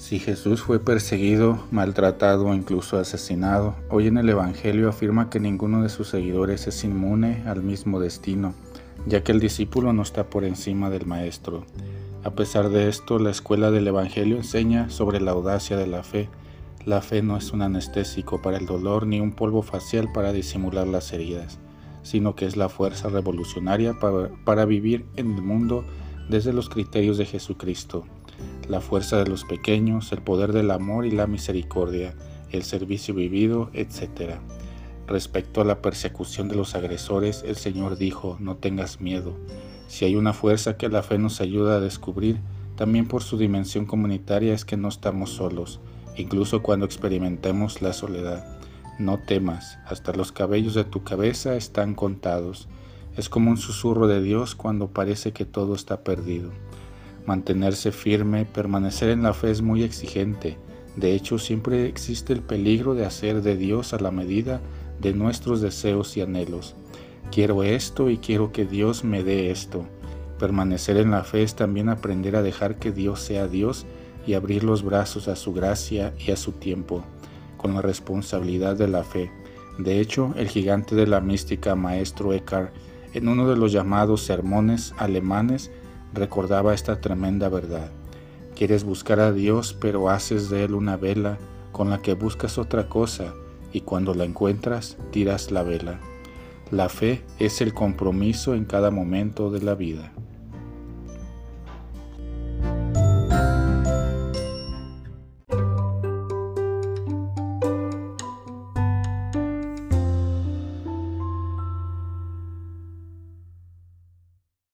Si Jesús fue perseguido, maltratado o incluso asesinado, hoy en el Evangelio afirma que ninguno de sus seguidores es inmune al mismo destino, ya que el discípulo no está por encima del Maestro. A pesar de esto, la escuela del Evangelio enseña sobre la audacia de la fe. La fe no es un anestésico para el dolor ni un polvo facial para disimular las heridas, sino que es la fuerza revolucionaria para, para vivir en el mundo desde los criterios de Jesucristo la fuerza de los pequeños, el poder del amor y la misericordia, el servicio vivido, etc. Respecto a la persecución de los agresores, el Señor dijo, no tengas miedo. Si hay una fuerza que la fe nos ayuda a descubrir, también por su dimensión comunitaria es que no estamos solos, incluso cuando experimentemos la soledad. No temas, hasta los cabellos de tu cabeza están contados. Es como un susurro de Dios cuando parece que todo está perdido. Mantenerse firme, permanecer en la fe es muy exigente. De hecho, siempre existe el peligro de hacer de Dios a la medida de nuestros deseos y anhelos. Quiero esto y quiero que Dios me dé esto. Permanecer en la fe es también aprender a dejar que Dios sea Dios y abrir los brazos a su gracia y a su tiempo, con la responsabilidad de la fe. De hecho, el gigante de la mística maestro Eckhart, en uno de los llamados sermones alemanes, recordaba esta tremenda verdad. Quieres buscar a Dios, pero haces de Él una vela con la que buscas otra cosa y cuando la encuentras tiras la vela. La fe es el compromiso en cada momento de la vida.